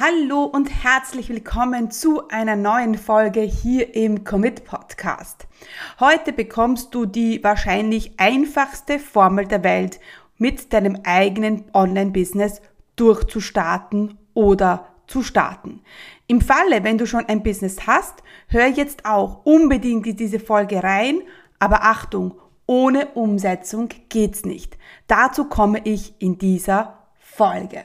Hallo und herzlich willkommen zu einer neuen Folge hier im Commit Podcast. Heute bekommst du die wahrscheinlich einfachste Formel der Welt, mit deinem eigenen Online-Business durchzustarten oder zu starten. Im Falle, wenn du schon ein Business hast, hör jetzt auch unbedingt in diese Folge rein, aber Achtung, ohne Umsetzung geht's nicht. Dazu komme ich in dieser Folge.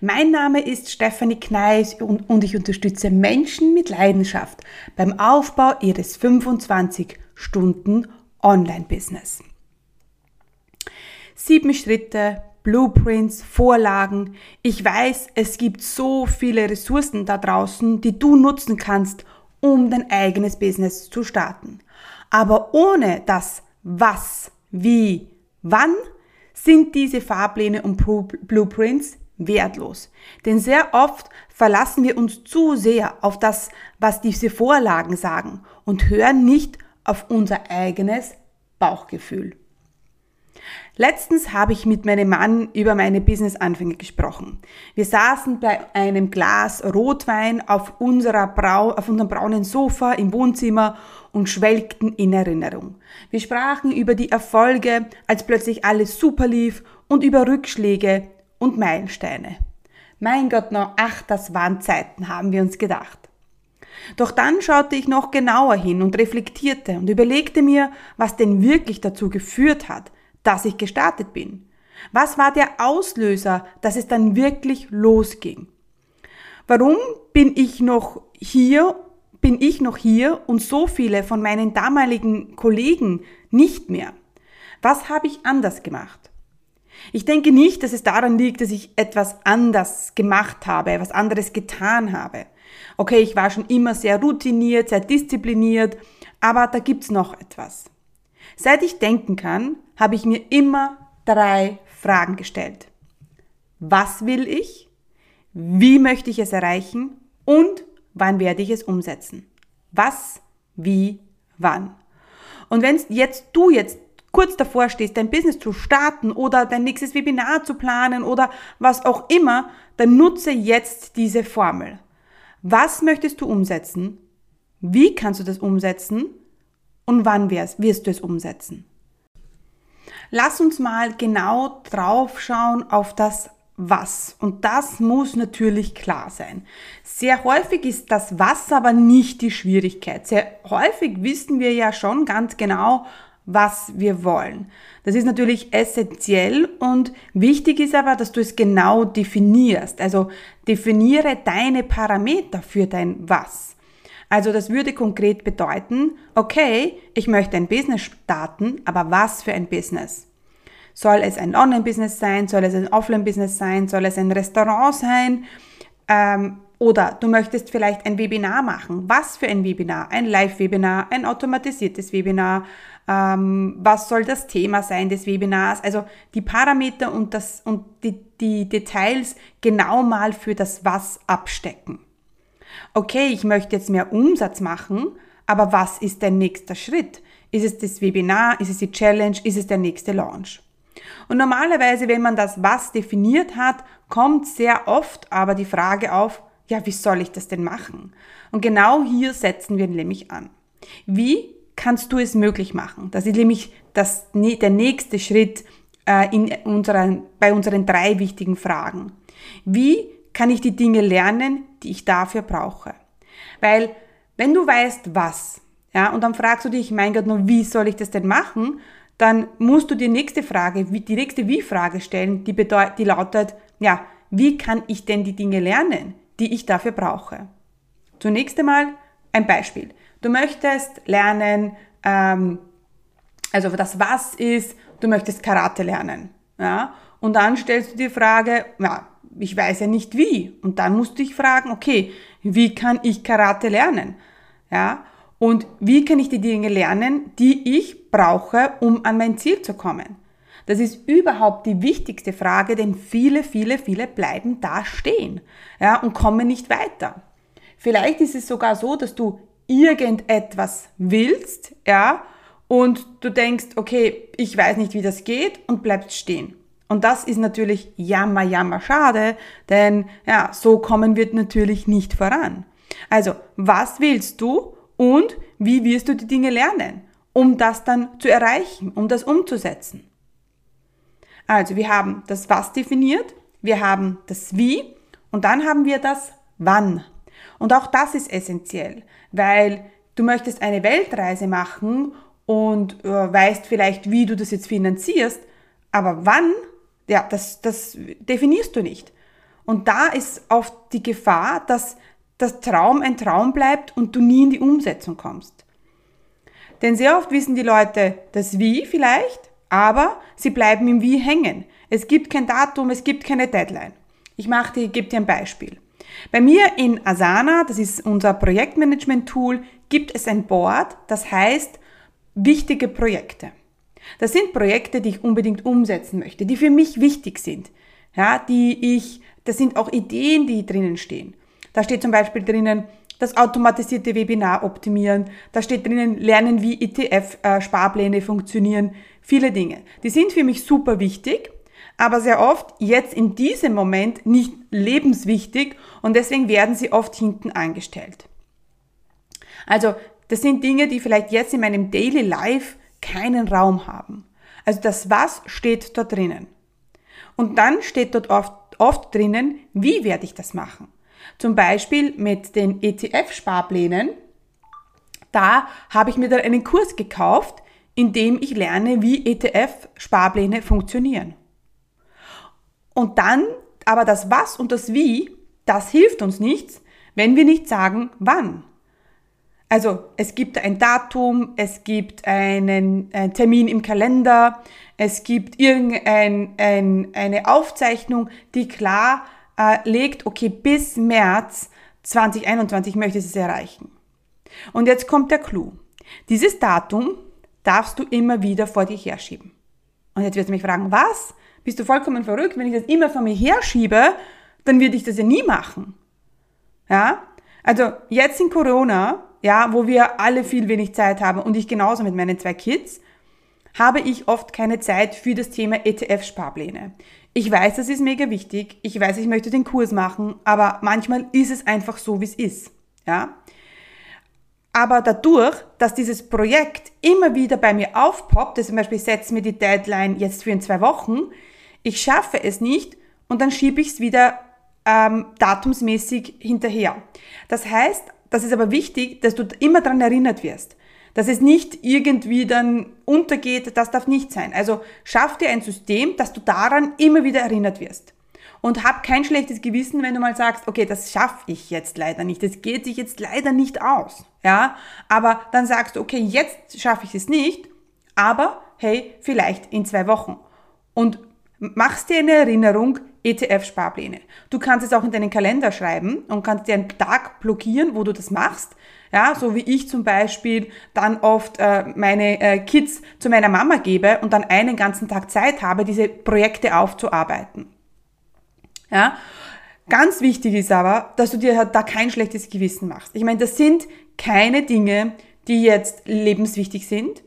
Mein Name ist Stefanie Kneis und, und ich unterstütze Menschen mit Leidenschaft beim Aufbau ihres 25 Stunden Online-Business. Sieben Schritte, Blueprints, Vorlagen. Ich weiß, es gibt so viele Ressourcen da draußen, die du nutzen kannst, um dein eigenes Business zu starten. Aber ohne das Was, Wie, Wann sind diese Fahrpläne und Blueprints wertlos. Denn sehr oft verlassen wir uns zu sehr auf das, was diese Vorlagen sagen und hören nicht auf unser eigenes Bauchgefühl. Letztens habe ich mit meinem Mann über meine Business-Anfänge gesprochen. Wir saßen bei einem Glas Rotwein auf, unserer Brau auf unserem braunen Sofa im Wohnzimmer und schwelgten in Erinnerung. Wir sprachen über die Erfolge, als plötzlich alles super lief und über Rückschläge, und Meilensteine. Mein Gott, noch, ach, das waren Zeiten, haben wir uns gedacht. Doch dann schaute ich noch genauer hin und reflektierte und überlegte mir, was denn wirklich dazu geführt hat, dass ich gestartet bin. Was war der Auslöser, dass es dann wirklich losging? Warum bin ich noch hier, bin ich noch hier und so viele von meinen damaligen Kollegen nicht mehr? Was habe ich anders gemacht? Ich denke nicht, dass es daran liegt, dass ich etwas anders gemacht habe, etwas anderes getan habe. Okay, ich war schon immer sehr routiniert, sehr diszipliniert, aber da gibt's noch etwas. Seit ich denken kann, habe ich mir immer drei Fragen gestellt. Was will ich? Wie möchte ich es erreichen? Und wann werde ich es umsetzen? Was, wie, wann? Und wenn jetzt du jetzt kurz davor stehst, dein Business zu starten oder dein nächstes Webinar zu planen oder was auch immer, dann nutze jetzt diese Formel. Was möchtest du umsetzen? Wie kannst du das umsetzen? Und wann wirst du es umsetzen? Lass uns mal genau drauf schauen auf das Was. Und das muss natürlich klar sein. Sehr häufig ist das Was aber nicht die Schwierigkeit. Sehr häufig wissen wir ja schon ganz genau, was wir wollen. Das ist natürlich essentiell und wichtig ist aber, dass du es genau definierst. Also definiere deine Parameter für dein Was. Also das würde konkret bedeuten, okay, ich möchte ein Business starten, aber was für ein Business? Soll es ein Online-Business sein? Soll es ein Offline-Business sein? Soll es ein Restaurant sein? Ähm, oder du möchtest vielleicht ein Webinar machen. Was für ein Webinar? Ein Live-Webinar, ein automatisiertes Webinar. Ähm, was soll das Thema sein des Webinars? Also die Parameter und, das, und die, die Details genau mal für das Was abstecken. Okay, ich möchte jetzt mehr Umsatz machen, aber was ist der nächste Schritt? Ist es das Webinar? Ist es die Challenge? Ist es der nächste Launch? Und normalerweise, wenn man das Was definiert hat, kommt sehr oft aber die Frage auf, ja, wie soll ich das denn machen? Und genau hier setzen wir nämlich an. Wie kannst du es möglich machen? Das ist nämlich das, der nächste Schritt äh, in unseren, bei unseren drei wichtigen Fragen. Wie kann ich die Dinge lernen, die ich dafür brauche? Weil, wenn du weißt, was, ja, und dann fragst du dich, mein Gott, nur wie soll ich das denn machen? Dann musst du die nächste Frage, die nächste Wie-Frage stellen, die, bedeutet, die lautet, ja, wie kann ich denn die Dinge lernen? die ich dafür brauche. Zunächst einmal ein Beispiel. Du möchtest lernen, ähm, also das Was ist, du möchtest Karate lernen. Ja? Und dann stellst du die Frage, ja, ich weiß ja nicht wie. Und dann musst du dich fragen, okay, wie kann ich Karate lernen? Ja, und wie kann ich die Dinge lernen, die ich brauche, um an mein Ziel zu kommen? Das ist überhaupt die wichtigste Frage, denn viele, viele, viele bleiben da stehen, ja, und kommen nicht weiter. Vielleicht ist es sogar so, dass du irgendetwas willst, ja, und du denkst, okay, ich weiß nicht, wie das geht und bleibst stehen. Und das ist natürlich jammer, jammer schade, denn ja, so kommen wir natürlich nicht voran. Also, was willst du und wie wirst du die Dinge lernen, um das dann zu erreichen, um das umzusetzen? Also, wir haben das Was definiert, wir haben das Wie und dann haben wir das Wann. Und auch das ist essentiell, weil du möchtest eine Weltreise machen und äh, weißt vielleicht, wie du das jetzt finanzierst, aber wann ja, das, das definierst du nicht. Und da ist oft die Gefahr, dass das Traum ein Traum bleibt und du nie in die Umsetzung kommst. Denn sehr oft wissen die Leute das Wie vielleicht, aber sie bleiben im Wie hängen. Es gibt kein Datum, es gibt keine Deadline. Ich mache dir, gebe dir ein Beispiel. Bei mir in Asana, das ist unser Projektmanagement-Tool, gibt es ein Board, das heißt wichtige Projekte. Das sind Projekte, die ich unbedingt umsetzen möchte, die für mich wichtig sind. Ja, die ich, das sind auch Ideen, die drinnen stehen. Da steht zum Beispiel drinnen, das automatisierte Webinar optimieren. Da steht drinnen, lernen, wie ETF-Sparpläne funktionieren. Viele Dinge. Die sind für mich super wichtig, aber sehr oft jetzt in diesem Moment nicht lebenswichtig und deswegen werden sie oft hinten angestellt. Also, das sind Dinge, die vielleicht jetzt in meinem Daily Life keinen Raum haben. Also das Was steht dort drinnen. Und dann steht dort oft, oft drinnen, wie werde ich das machen. Zum Beispiel mit den ETF-Sparplänen. Da habe ich mir dann einen Kurs gekauft, in dem ich lerne, wie ETF-Sparpläne funktionieren. Und dann, aber das Was und das Wie, das hilft uns nichts, wenn wir nicht sagen, wann. Also es gibt ein Datum, es gibt einen, einen Termin im Kalender, es gibt irgendeine ein, Aufzeichnung, die klar äh, legt, okay, bis März 2021 möchte ich es erreichen. Und jetzt kommt der Clou. Dieses Datum darfst du immer wieder vor dir herschieben. Und jetzt wirst du mich fragen, was? Bist du vollkommen verrückt? Wenn ich das immer vor mir herschiebe, dann würde ich das ja nie machen. Ja? Also jetzt in Corona ja, wo wir alle viel wenig Zeit haben und ich genauso mit meinen zwei Kids, habe ich oft keine Zeit für das Thema ETF-Sparpläne. Ich weiß, das ist mega wichtig. Ich weiß, ich möchte den Kurs machen, aber manchmal ist es einfach so, wie es ist. Ja? Aber dadurch, dass dieses Projekt immer wieder bei mir aufpoppt, zum Beispiel setzt mir die Deadline jetzt für in zwei Wochen, ich schaffe es nicht und dann schiebe ich es wieder ähm, datumsmäßig hinterher. Das heißt, das ist aber wichtig, dass du immer daran erinnert wirst. Dass es nicht irgendwie dann untergeht, das darf nicht sein. Also schaff dir ein System, dass du daran immer wieder erinnert wirst. Und hab kein schlechtes Gewissen, wenn du mal sagst, okay, das schaffe ich jetzt leider nicht, das geht sich jetzt leider nicht aus. Ja, aber dann sagst du, okay, jetzt schaffe ich es nicht, aber hey, vielleicht in zwei Wochen. Und machst dir eine Erinnerung, ETF-Sparpläne. Du kannst es auch in deinen Kalender schreiben und kannst dir einen Tag blockieren, wo du das machst. Ja, so wie ich zum Beispiel dann oft äh, meine äh, Kids zu meiner Mama gebe und dann einen ganzen Tag Zeit habe, diese Projekte aufzuarbeiten. Ja, ganz wichtig ist aber, dass du dir da kein schlechtes Gewissen machst. Ich meine, das sind keine Dinge, die jetzt lebenswichtig sind.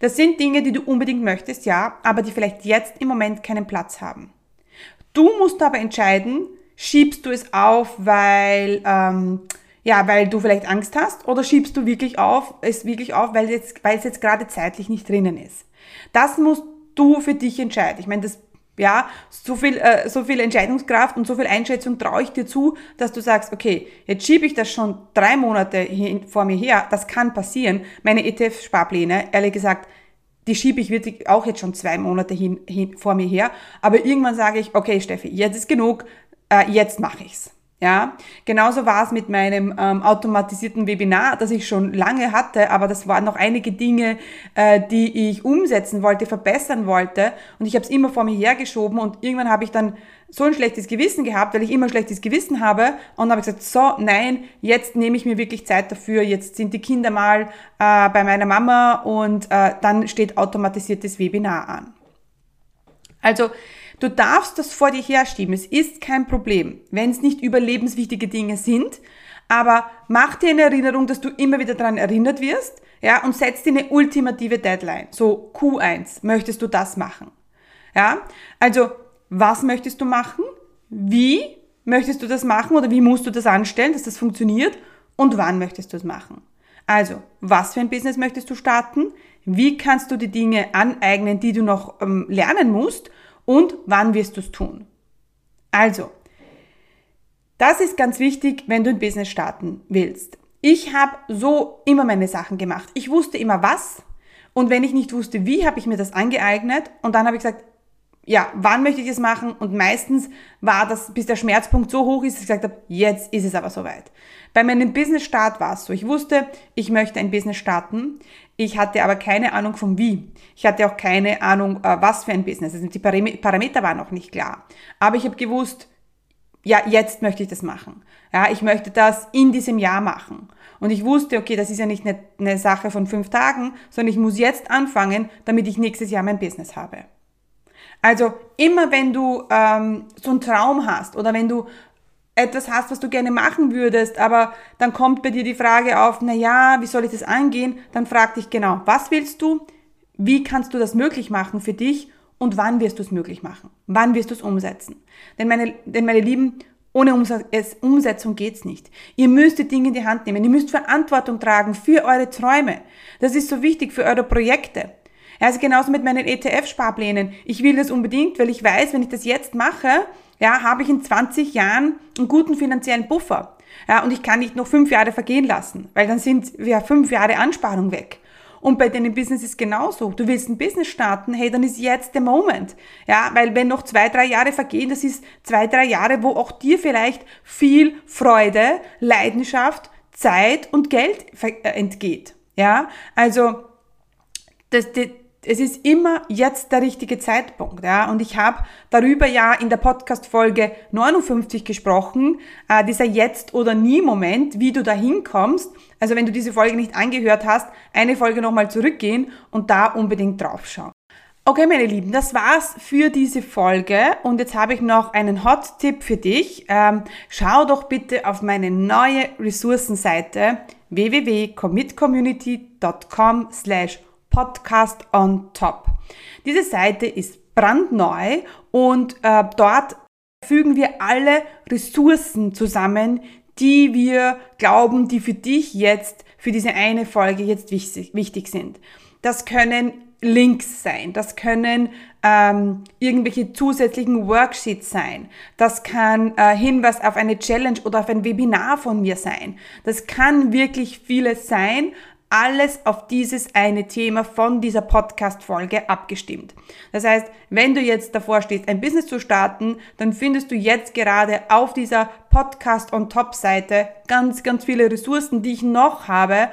Das sind Dinge, die du unbedingt möchtest, ja, aber die vielleicht jetzt im Moment keinen Platz haben. Du musst aber entscheiden, schiebst du es auf, weil, ähm, ja, weil du vielleicht Angst hast oder schiebst du wirklich auf, es wirklich auf, weil, jetzt, weil es jetzt gerade zeitlich nicht drinnen ist. Das musst du für dich entscheiden. Ich meine, das ja, so viel, äh, so viel Entscheidungskraft und so viel Einschätzung traue ich dir zu, dass du sagst, okay, jetzt schiebe ich das schon drei Monate hin, vor mir her, das kann passieren. Meine ETF-Sparpläne, ehrlich gesagt, die schiebe ich wirklich auch jetzt schon zwei Monate hin, hin, vor mir her. Aber irgendwann sage ich, okay, Steffi, jetzt ist genug, äh, jetzt mache ich's. Ja, genauso war es mit meinem ähm, automatisierten Webinar, das ich schon lange hatte, aber das waren noch einige Dinge, äh, die ich umsetzen wollte, verbessern wollte und ich habe es immer vor mir hergeschoben und irgendwann habe ich dann so ein schlechtes Gewissen gehabt, weil ich immer ein schlechtes Gewissen habe und habe gesagt, so, nein, jetzt nehme ich mir wirklich Zeit dafür, jetzt sind die Kinder mal äh, bei meiner Mama und äh, dann steht automatisiertes Webinar an. Also Du darfst das vor dir herschieben. Es ist kein Problem, wenn es nicht überlebenswichtige Dinge sind. Aber mach dir in Erinnerung, dass du immer wieder daran erinnert wirst, ja, und setz dir eine ultimative Deadline. So Q1, möchtest du das machen? Ja, also, was möchtest du machen? Wie möchtest du das machen oder wie musst du das anstellen, dass das funktioniert? Und wann möchtest du es machen? Also, was für ein Business möchtest du starten? Wie kannst du die Dinge aneignen, die du noch ähm, lernen musst? Und wann wirst du es tun. Also, das ist ganz wichtig, wenn du ein Business starten willst. Ich habe so immer meine Sachen gemacht. Ich wusste immer was und wenn ich nicht wusste, wie, habe ich mir das angeeignet und dann habe ich gesagt, ja, wann möchte ich es machen? Und meistens war das, bis der Schmerzpunkt so hoch ist, dass ich gesagt habe, jetzt ist es aber soweit. Bei meinem Business-Start war es so. Ich wusste, ich möchte ein Business starten. Ich hatte aber keine Ahnung vom Wie. Ich hatte auch keine Ahnung, äh, was für ein Business. Also die Parameter waren noch nicht klar. Aber ich habe gewusst, ja, jetzt möchte ich das machen. Ja, ich möchte das in diesem Jahr machen. Und ich wusste, okay, das ist ja nicht eine Sache von fünf Tagen, sondern ich muss jetzt anfangen, damit ich nächstes Jahr mein Business habe. Also immer wenn du ähm, so einen Traum hast oder wenn du etwas hast, was du gerne machen würdest, aber dann kommt bei dir die Frage auf, na ja, wie soll ich das angehen? Dann frag dich genau, was willst du? Wie kannst du das möglich machen für dich? Und wann wirst du es möglich machen? Wann wirst du es umsetzen? Denn meine, denn meine Lieben, ohne Umsetzung geht's nicht. Ihr müsst die Dinge in die Hand nehmen. Ihr müsst Verantwortung tragen für eure Träume. Das ist so wichtig für eure Projekte. Also genauso mit meinen ETF-Sparplänen. Ich will das unbedingt, weil ich weiß, wenn ich das jetzt mache, ja, habe ich in 20 Jahren einen guten finanziellen Buffer. Ja, und ich kann nicht noch fünf Jahre vergehen lassen, weil dann sind ja fünf Jahre Ansparung weg. Und bei deinem Business ist genauso. Du willst ein Business starten, hey, dann ist jetzt der Moment. Ja, weil wenn noch zwei, drei Jahre vergehen, das ist zwei, drei Jahre, wo auch dir vielleicht viel Freude, Leidenschaft, Zeit und Geld äh, entgeht. Ja, also das, das, es ist immer jetzt der richtige Zeitpunkt. Ja? Und ich habe darüber ja in der Podcast-Folge 59 gesprochen, äh, dieser Jetzt- oder Nie-Moment, wie du da hinkommst. Also wenn du diese Folge nicht angehört hast, eine Folge nochmal zurückgehen und da unbedingt draufschauen. Okay, meine Lieben, das war's für diese Folge und jetzt habe ich noch einen Hot-Tipp für dich. Ähm, schau doch bitte auf meine neue Ressourcenseite www.commitcommunity.com slash Podcast on Top. Diese Seite ist brandneu und äh, dort fügen wir alle Ressourcen zusammen, die wir glauben, die für dich jetzt, für diese eine Folge jetzt wichtig, wichtig sind. Das können Links sein, das können ähm, irgendwelche zusätzlichen Worksheets sein, das kann äh, Hinweis auf eine Challenge oder auf ein Webinar von mir sein. Das kann wirklich vieles sein, alles auf dieses eine Thema von dieser Podcast-Folge abgestimmt. Das heißt, wenn du jetzt davor stehst, ein Business zu starten, dann findest du jetzt gerade auf dieser Podcast on Top Seite ganz, ganz viele Ressourcen, die ich noch habe,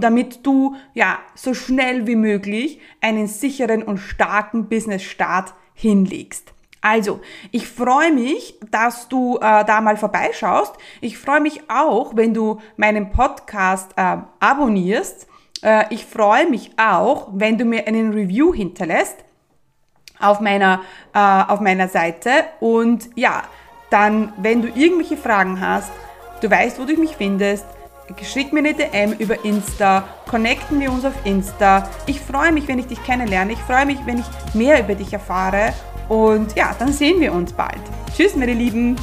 damit du, ja, so schnell wie möglich einen sicheren und starken Business Start hinlegst. Also, ich freue mich, dass du äh, da mal vorbeischaust. Ich freue mich auch, wenn du meinen Podcast äh, abonnierst. Äh, ich freue mich auch, wenn du mir einen Review hinterlässt auf meiner, äh, auf meiner Seite. Und ja, dann, wenn du irgendwelche Fragen hast, du weißt, wo du mich findest, schick mir eine DM über Insta, connecten wir uns auf Insta. Ich freue mich, wenn ich dich kennenlerne. Ich freue mich, wenn ich mehr über dich erfahre und ja, dann sehen wir uns bald. Tschüss, meine Lieben.